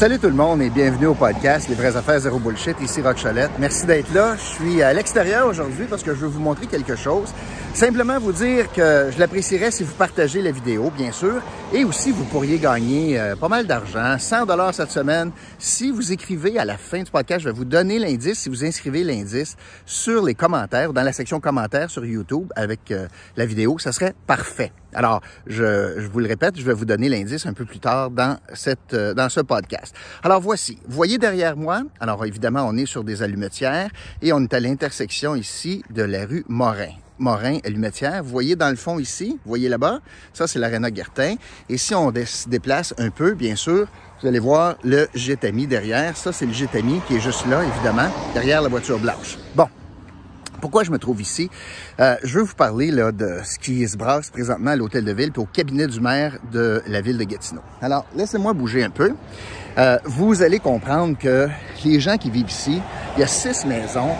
Salut tout le monde et bienvenue au podcast Les vraies affaires zéro bullshit. Ici Rock Cholette. Merci d'être là. Je suis à l'extérieur aujourd'hui parce que je veux vous montrer quelque chose. Simplement vous dire que je l'apprécierais si vous partagez la vidéo, bien sûr, et aussi vous pourriez gagner euh, pas mal d'argent, 100 dollars cette semaine. Si vous écrivez à la fin du podcast, je vais vous donner l'indice. Si vous inscrivez l'indice sur les commentaires, dans la section commentaires sur YouTube avec euh, la vidéo, ça serait parfait. Alors, je, je, vous le répète, je vais vous donner l'indice un peu plus tard dans, cette, euh, dans ce podcast. Alors, voici. Vous voyez derrière moi, alors évidemment, on est sur des allumetières et on est à l'intersection ici de la rue Morin. Morin, allumetière. Vous voyez dans le fond ici, vous voyez là-bas, ça c'est l'Arena Guertin. Et si on se déplace un peu, bien sûr, vous allez voir le Gétami derrière. Ça, c'est le Gétami qui est juste là, évidemment, derrière la voiture blanche. Bon, pourquoi je me trouve ici? Euh, je veux vous parler là, de ce qui se brasse présentement à l'hôtel de ville et au cabinet du maire de la ville de Gatineau. Alors, laissez-moi bouger un peu. Euh, vous allez comprendre que les gens qui vivent ici, il y a six maisons,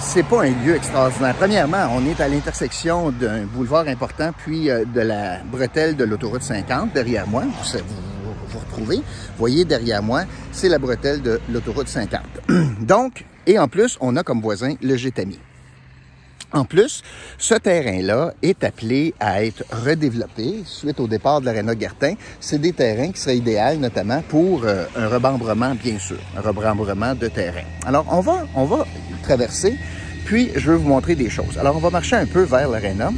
c'est pas un lieu extraordinaire. Premièrement, on est à l'intersection d'un boulevard important, puis euh, de la bretelle de l'autoroute 50 derrière moi. Vous, vous, vous retrouvez. Voyez derrière moi, c'est la bretelle de l'autoroute 50. Donc, et en plus, on a comme voisin le Gétami. En plus, ce terrain-là est appelé à être redéveloppé suite au départ de l'Arena Gartin. C'est des terrains qui seraient idéaux notamment pour euh, un rebambrement, bien sûr, un rebambrement de terrain. Alors, on va, on va traverser, puis je vais vous montrer des choses. Alors, on va marcher un peu vers l'Arena,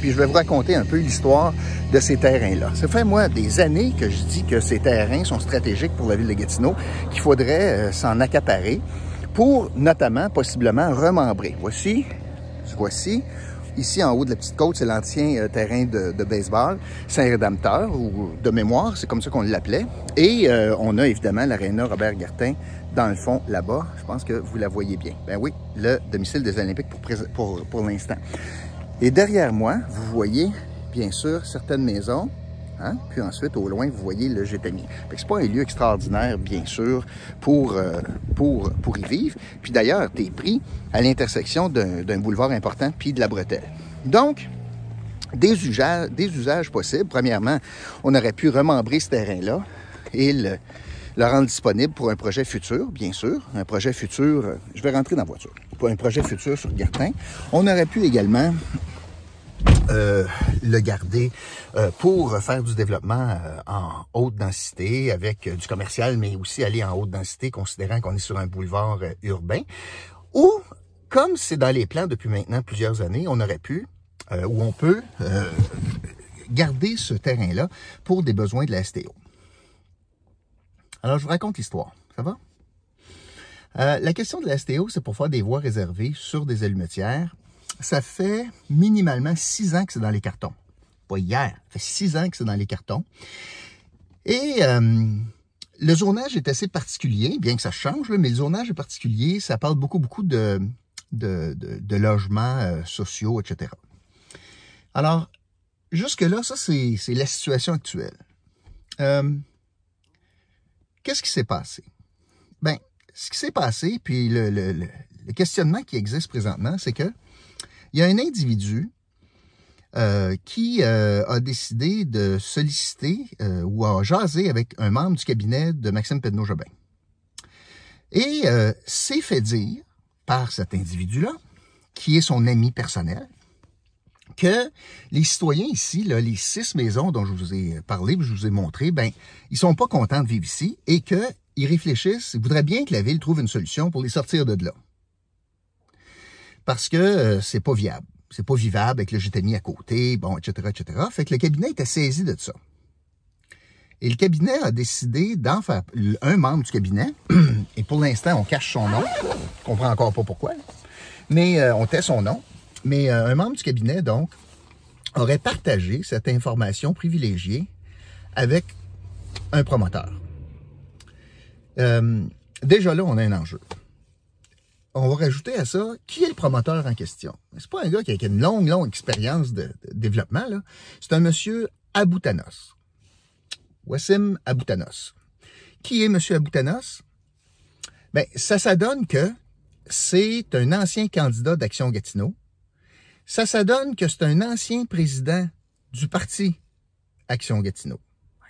puis je vais vous raconter un peu l'histoire de ces terrains-là. Ça fait, moi, des années que je dis que ces terrains sont stratégiques pour la ville de Gatineau, qu'il faudrait euh, s'en accaparer pour notamment, possiblement, remembrer. Voici voici. Ici, en haut de la petite côte, c'est l'ancien euh, terrain de, baseball, Saint-Rédempteur, ou de mémoire, c'est comme ça qu'on l'appelait. Et euh, on a évidemment l'aréna Robert Gartin dans le fond, là-bas. Je pense que vous la voyez bien. Ben oui, le domicile des Olympiques pour, pour, pour l'instant. Et derrière moi, vous voyez, bien sûr, certaines maisons. Hein? Puis ensuite, au loin, vous voyez le Gétami. C'est pas un lieu extraordinaire, bien sûr, pour, euh, pour, pour y vivre. Puis d'ailleurs, tu es pris à l'intersection d'un boulevard important, puis de la bretelle. Donc, des usages, des usages possibles. Premièrement, on aurait pu remembrer ce terrain-là et le, le rendre disponible pour un projet futur, bien sûr. Un projet futur, euh, je vais rentrer dans la voiture, pour un projet futur sur Gartin. On aurait pu également euh, le garder euh, pour faire du développement euh, en haute densité avec du commercial, mais aussi aller en haute densité, considérant qu'on est sur un boulevard urbain. Ou, comme c'est dans les plans depuis maintenant plusieurs années, on aurait pu, ou on peut, garder ce terrain-là pour des besoins de la STO. Alors, je vous raconte l'histoire. Ça va? la question de la STO, c'est pour faire des voies réservées sur des allumetières ça fait minimalement six ans que c'est dans les cartons. Pas hier, ça fait six ans que c'est dans les cartons. Et euh, le zonage est assez particulier, bien que ça change, mais le zonage est particulier. Ça parle beaucoup, beaucoup de, logements euh, sociaux, etc. Alors, jusque-là, ça, c'est la situation actuelle. Euh, Qu'est-ce qui s'est passé? Ben, ce qui s'est passé, puis le questionnement qui existe présentement, c'est que il y a un individu euh, qui euh, a décidé de solliciter euh, ou a jasé avec un membre du cabinet de Maxime Pedneau-Jobin. Et s'est fait dire par cet individu-là, qui est son ami personnel, que les citoyens ici, les six maisons dont je vous ai parlé, je vous ai montré, ben, ils sont pas contents de vivre ici et qu'ils réfléchissent, ils voudraient bien que la ville trouve une solution pour les sortir de là parce que euh, c'est pas viable. C'est pas vivable avec le GTMI à côté, bon, etc., etc. Fait que le cabinet était saisi de ça. Et le cabinet a décidé d'en faire un membre du cabinet, et pour l'instant, on cache son nom. Je comprends encore pas pourquoi. Mais euh, on tait son nom. Mais euh, un membre du cabinet, donc, aurait partagé cette information privilégiée avec un promoteur. déjà là, on a un enjeu on va rajouter à ça, qui est le promoteur en question? C'est pas un gars qui a une longue, longue expérience de, développement. C'est un monsieur Aboutanos. Wassim Aboutanos. Qui est monsieur Aboutanos? Ben, ça s'adonne que c'est un ancien candidat d'Action Gatineau. Ça s'adonne que c'est un ancien président du parti Action Gatineau.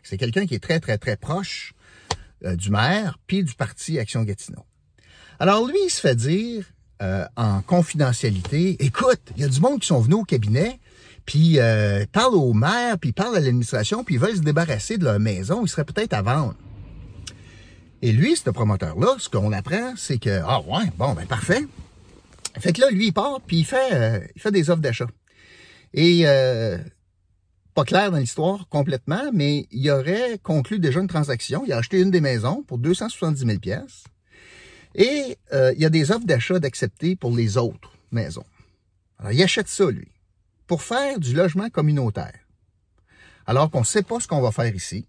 C'est quelqu'un qui est très, très, très proche euh, du maire, puis du parti Action Gatineau. Alors lui, il se fait dire euh, en confidentialité, écoute, il y a du monde qui sont venus au cabinet, puis euh, parlent au maire, puis parlent à l'administration, puis ils veulent se débarrasser de leur maison, ils seraient peut-être à vendre. Et lui, ce promoteur-là, ce qu'on apprend, c'est que, ah ouais, bon, ben parfait. Fait que là, lui, il part, puis il fait, euh, il fait des offres d'achat. Et euh, pas clair dans l'histoire complètement, mais il aurait conclu déjà une transaction. Il a acheté une des maisons pour 270 000 pièces. Et euh, il y a des offres d'achat d'accepter pour les autres maisons. Alors, il achète ça, lui, pour faire du logement communautaire. Alors qu'on ne sait pas ce qu'on va faire ici.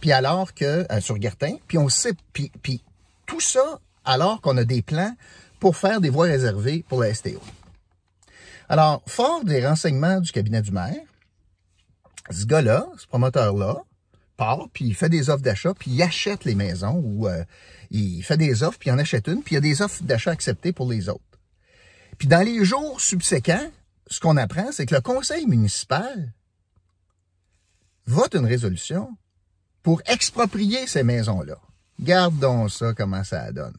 Puis alors que, euh, sur Gertin, puis on sait, puis, puis tout ça alors qu'on a des plans pour faire des voies réservées pour la STO. Alors, fort des renseignements du cabinet du maire, ce gars-là, ce promoteur-là, part, puis il fait des offres d'achat, puis il achète les maisons, ou euh, il fait des offres, puis il en achète une, puis il y a des offres d'achat acceptées pour les autres. Puis dans les jours subséquents, ce qu'on apprend, c'est que le conseil municipal vote une résolution pour exproprier ces maisons-là. Gardons ça comment ça donne.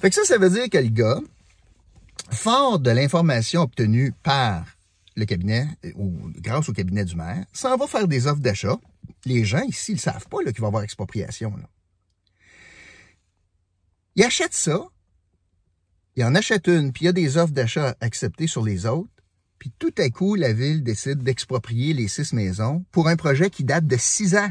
Fait que ça, ça veut dire que le gars, fort de l'information obtenue par le cabinet, ou grâce au cabinet du maire, s'en va faire des offres d'achat. Les gens ici, ils savent pas qu'il va y avoir expropriation. Là. Ils achètent ça, ils en achètent une, puis il y a des offres d'achat acceptées sur les autres, puis tout à coup, la ville décide d'exproprier les six maisons pour un projet qui date de six ans.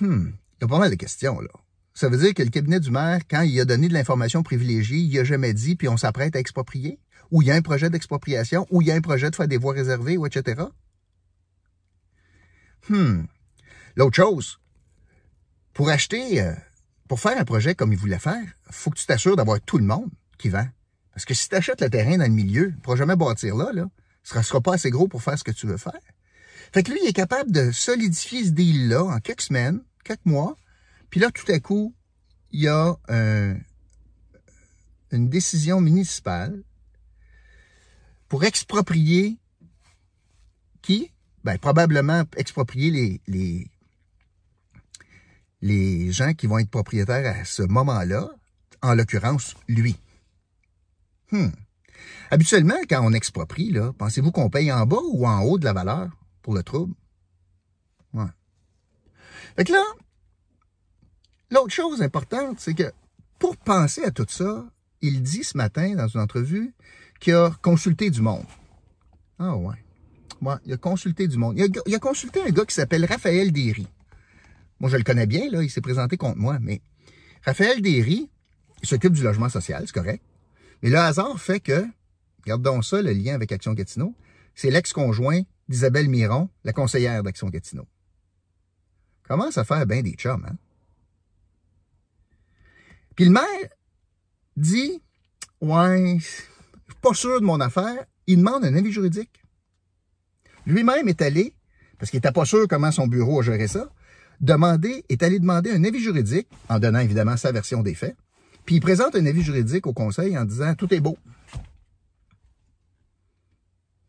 Hmm, il y a pas mal de questions, là. Ça veut dire que le cabinet du maire, quand il a donné de l'information privilégiée, il a jamais dit, puis on s'apprête à exproprier, ou il y a un projet d'expropriation, ou il y a un projet de faire des voies réservées, ou etc. Hmm. L'autre chose, pour acheter, euh, pour faire un projet comme il voulait faire, faut que tu t'assures d'avoir tout le monde qui vend. Parce que si tu achètes le terrain dans le milieu, tu ne pourras jamais bâtir là, là. Ce ne sera pas assez gros pour faire ce que tu veux faire. Fait que lui, il est capable de solidifier ce deal-là en quelques semaines, quelques mois, puis là, tout à coup, il y a une décision municipale pour exproprier qui? Ben, probablement exproprier les, les, les gens qui vont être propriétaires à ce moment-là, en l'occurrence, lui. Hmm. Habituellement, quand on exproprie, là, pensez-vous qu'on paye en bas ou en haut de la valeur pour le trouble? Ouais. Fait que là, L'autre chose importante, c'est que pour penser à tout ça, il dit ce matin dans une entrevue qu'il a consulté du monde. Ah ouais. Ouais, il a consulté du monde. Il a, consulté un gars qui s'appelle Raphaël Derry. Moi, je le connais bien, là, il s'est présenté contre moi, mais Raphaël Derry, il s'occupe du logement social, c'est correct. Mais le hasard fait que, regardons ça, le lien avec Action Gatineau, c'est l'ex-conjoint d'Isabelle Miron, la conseillère d'Action Gatineau. Comment ça fait bien des chums, hein? Puis le maire dit, ouais, je suis pas sûr de mon affaire. Il demande un avis juridique. Lui-même est allé, parce qu'il n'était pas sûr comment son bureau a géré ça, demander, est allé demander un avis juridique, en donnant évidemment sa version des faits. Puis il présente un avis juridique au conseil en disant tout est beau.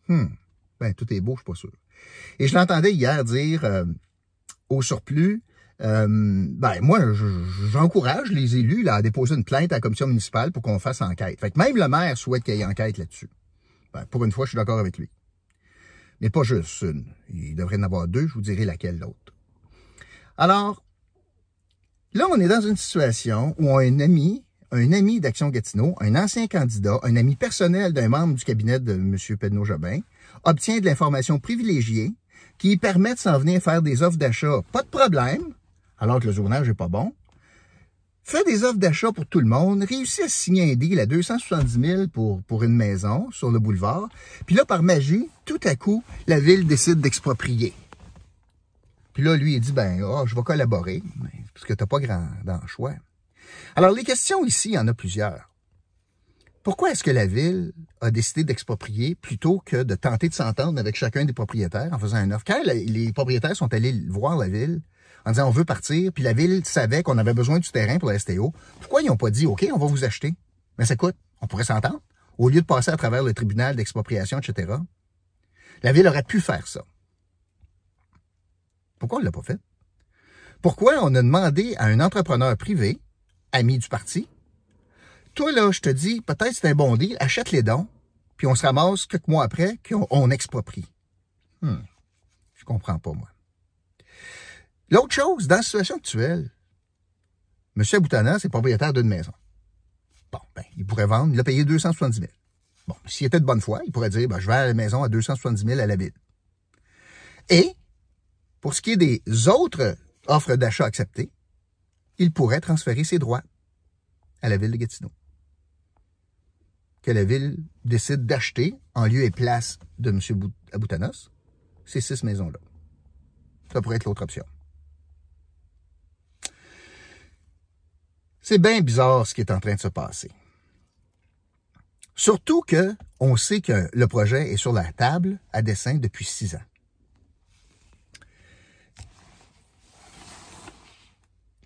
Hum, ben tout est beau, je suis pas sûr. Et je l'entendais hier dire euh, au surplus, euh, ben moi, j'encourage les élus à déposer une plainte à la commission municipale pour qu'on fasse enquête. Fait que même le maire souhaite qu'il y ait enquête là-dessus. Ben, pour une fois, je suis d'accord avec lui. Mais pas juste une. Il devrait en avoir deux, je vous dirai laquelle l'autre. Alors, là, on est dans une situation où un ami, un ami d'Action Gatineau, un ancien candidat, un ami personnel d'un membre du cabinet de M. Pedneau-Jobin, obtient de l'information privilégiée qui permet de s'en venir faire des offres d'achat. Pas de problème, alors que le journage n'est pas bon, fait des offres d'achat pour tout le monde, réussit à signer un deal à 270 000 pour, pour une maison sur le boulevard, puis là, par magie, tout à coup, la ville décide d'exproprier. Puis là, lui, il dit, ben, oh, je vais collaborer, parce que t'as pas grand dans choix. Alors, les questions ici, il y en a plusieurs. Pourquoi est-ce que la ville a décidé d'exproprier plutôt que de tenter de s'entendre avec chacun des propriétaires en faisant un offre? Quand les propriétaires sont allés voir la ville, en disant on veut partir, puis la ville savait qu'on avait besoin du terrain pour la STO. Pourquoi ils n'ont pas dit OK, on va vous acheter? Mais ça coûte, on pourrait s'entendre, au lieu de passer à travers le tribunal d'expropriation, etc. La ville aurait pu faire ça. Pourquoi on ne l'a pas fait? Pourquoi on a demandé à un entrepreneur privé, ami du parti, toi là, je te dis, peut-être c'est un bon deal, achète les dons, puis on se ramasse quelques mois après qu'on on exproprie. Hmm. Je comprends pas, moi. L'autre chose, dans la situation actuelle, M. Aboutana, c'est propriétaire d'une maison. Bon, ben, il pourrait vendre, il a payé 270 000. Bon, s'il était de bonne foi, il pourrait dire, ben, je vais à la maison à 270 000 à la ville. Et, pour ce qui est des autres offres d'achat acceptées, il pourrait transférer ses droits à la ville de Gatineau. Que la ville décide d'acheter, en lieu et place de M. Aboutanos, ces six maisons-là. Ça pourrait être l'autre option. C'est bien bizarre ce qui est en train de se passer. Surtout que on sait que le projet est sur la table à dessin depuis six ans.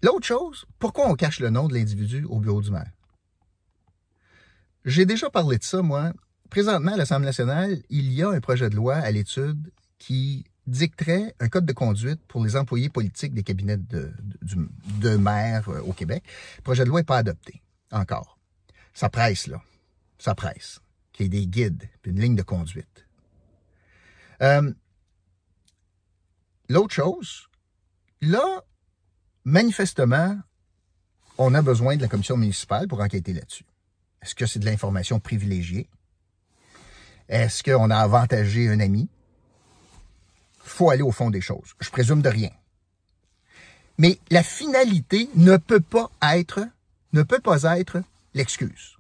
L'autre chose, pourquoi on cache le nom de l'individu au bureau du maire? J'ai déjà parlé de ça, moi. Présentement, à l'Assemblée nationale, il y a un projet de loi à l'étude qui dicterait un code de conduite pour les employés politiques des cabinets de, de, maire euh, au Québec. Le projet de loi n'est pas adopté encore. Ça presse, là. Ça presse. Qu'il y ait des guides, une ligne de conduite. Euh, l'autre chose, là, manifestement, on a besoin de la commission municipale pour enquêter là-dessus. Est-ce que c'est de l'information privilégiée? Est-ce qu'on a avantagé un ami? Faut aller au fond des choses. Je présume de rien. Mais la finalité ne peut pas être, ne peut pas être l'excuse.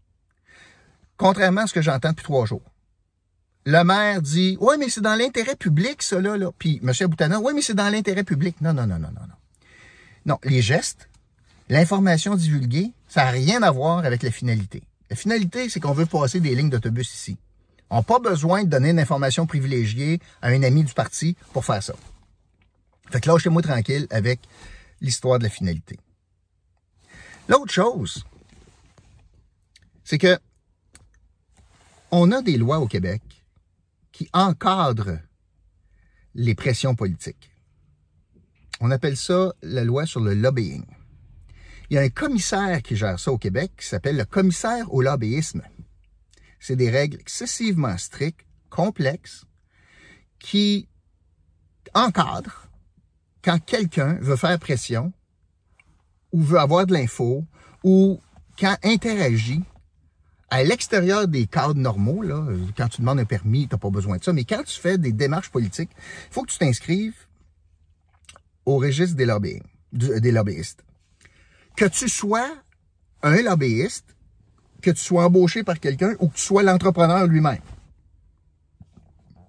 Contrairement à ce que j'entends depuis trois jours. Le maire dit, ouais, mais c'est dans l'intérêt public, là, là. Puis, M. Boutana, ouais, mais c'est dans l'intérêt public. Non, non, non, non, non, non. Non, les gestes, l'information divulguée, ça n'a rien à voir avec la finalité. La finalité, c'est qu'on veut passer des lignes d'autobus ici n'ont pas besoin de donner une information privilégiée à un ami du parti pour faire ça. Fait que lâchez-moi tranquille avec l'histoire de la finalité. L'autre chose, c'est que on a des lois au Québec qui encadrent les pressions politiques. On appelle ça la loi sur le lobbying. Il y a un commissaire qui gère ça au Québec qui s'appelle le commissaire au lobbyisme c'est des règles excessivement strictes, complexes, qui encadrent quand quelqu'un veut faire pression ou veut avoir de l'info ou quand interagit à l'extérieur des cadres normaux, là, quand tu demandes un permis, tu n'as pas besoin de ça, mais quand tu fais des démarches politiques, il faut que tu t'inscrives au registre des, des lobbyistes. Que tu sois un lobbyiste que tu sois embauché par quelqu'un ou que tu sois l'entrepreneur lui-même.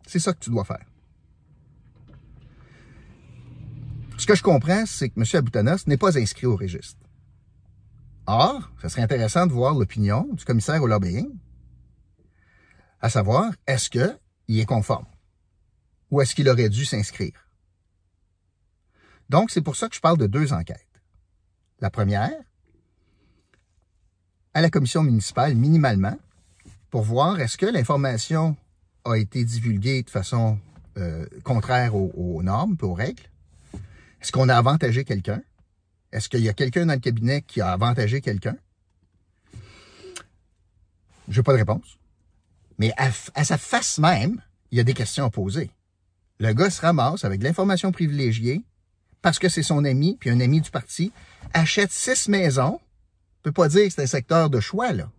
C'est ça que tu dois faire. Ce que je comprends, c'est que M. Aboutanas n'est pas inscrit au registre. Or, ce serait intéressant de voir l'opinion du commissaire au lobbying, à savoir, est-ce qu'il est conforme? Ou est-ce qu'il aurait dû s'inscrire? Donc, c'est pour ça que je parle de deux enquêtes. La première, à la commission municipale minimalement pour voir est-ce que l'information a été divulguée de façon euh, contraire aux, normes aux règles? Est-ce qu'on a avantagé quelqu'un? Est-ce qu'il y a quelqu'un dans le cabinet qui a avantagé quelqu'un? Je n'ai pas de réponse. Mais à, sa face même, il y a des questions à poser. Le gars se ramasse avec l'information privilégiée parce que c'est son ami, puis un ami du parti, achète six maisons peut pas dire que c'est un secteur de choix, là.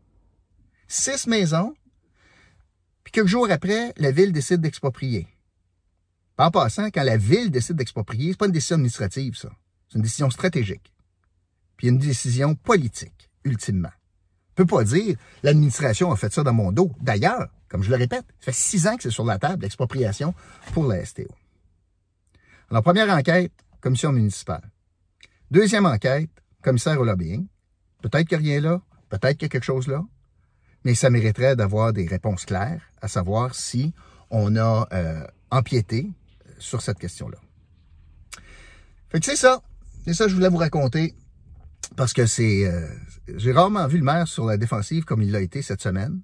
Six maisons, puis quelques jours après, la ville décide d'exproprier. En passant, quand la ville décide d'exproprier, c'est pas une décision administrative, ça. C'est une décision stratégique. Puis une décision politique, ultimement. On peut pas dire l'administration a fait ça dans mon dos. D'ailleurs, comme je le répète, ça fait six ans que c'est sur la table, l'expropriation pour la STO. Alors, première enquête, commission municipale. Deuxième enquête, commissaire au lobbying. Peut-être qu'il n'y a rien là, peut-être qu'il y a quelque chose là, mais ça mériterait d'avoir des réponses claires, à savoir si on a euh, empiété sur cette question-là. Fait que c'est ça. C'est ça que je voulais vous raconter. Parce que c'est. Euh, j'ai rarement vu le maire sur la défensive comme il l'a été cette semaine.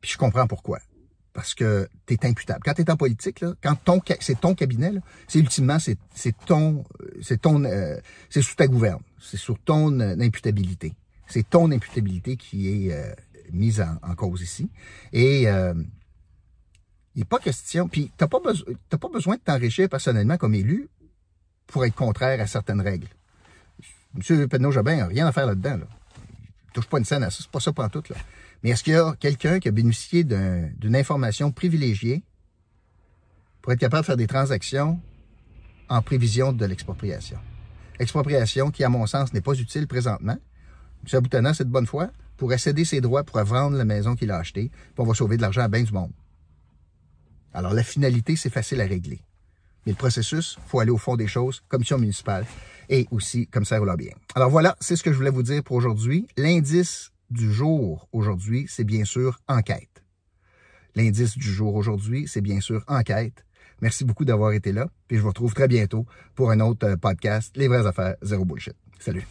Puis je comprends pourquoi. Parce que tu es imputable. Quand tu es en politique, quand ton c'est ton cabinet, c'est ultimement c'est ton c'est ton, euh, c'est sous ta gouverne, c'est sur ton euh, imputabilité. C'est ton imputabilité qui est euh, mise en, cause ici. Et il n'est pas question, puis tu n'as pas, pas besoin de t'enrichir personnellement comme élu pour être contraire à certaines règles. M. Pedneau-Jobin n'a rien à faire là-dedans. Là. Il touche pas une scène à ça, c'est pas ça pour tout. Là. Mais est-ce qu'il y a quelqu'un qui a bénéficié d'une information privilégiée pour être capable de faire des transactions en prévision de l'expropriation? Expropriation qui, à mon sens, n'est pas utile présentement. C'est de bonne foi, pourrait céder ses droits pour vendre la maison qu'il a achetée, puis on va sauver de l'argent à bien du monde. Alors, la finalité, c'est facile à régler. Mais le processus, faut aller au fond des choses, commission municipale et aussi commissaire au lobbying. Alors voilà, c'est ce que je voulais vous dire pour aujourd'hui. L'indice du jour aujourd'hui, c'est bien sûr enquête. L'indice du jour aujourd'hui, c'est bien sûr enquête. Merci beaucoup d'avoir été là, puis je vous retrouve très bientôt pour un autre podcast, Les vraies affaires, zéro bullshit. Salut.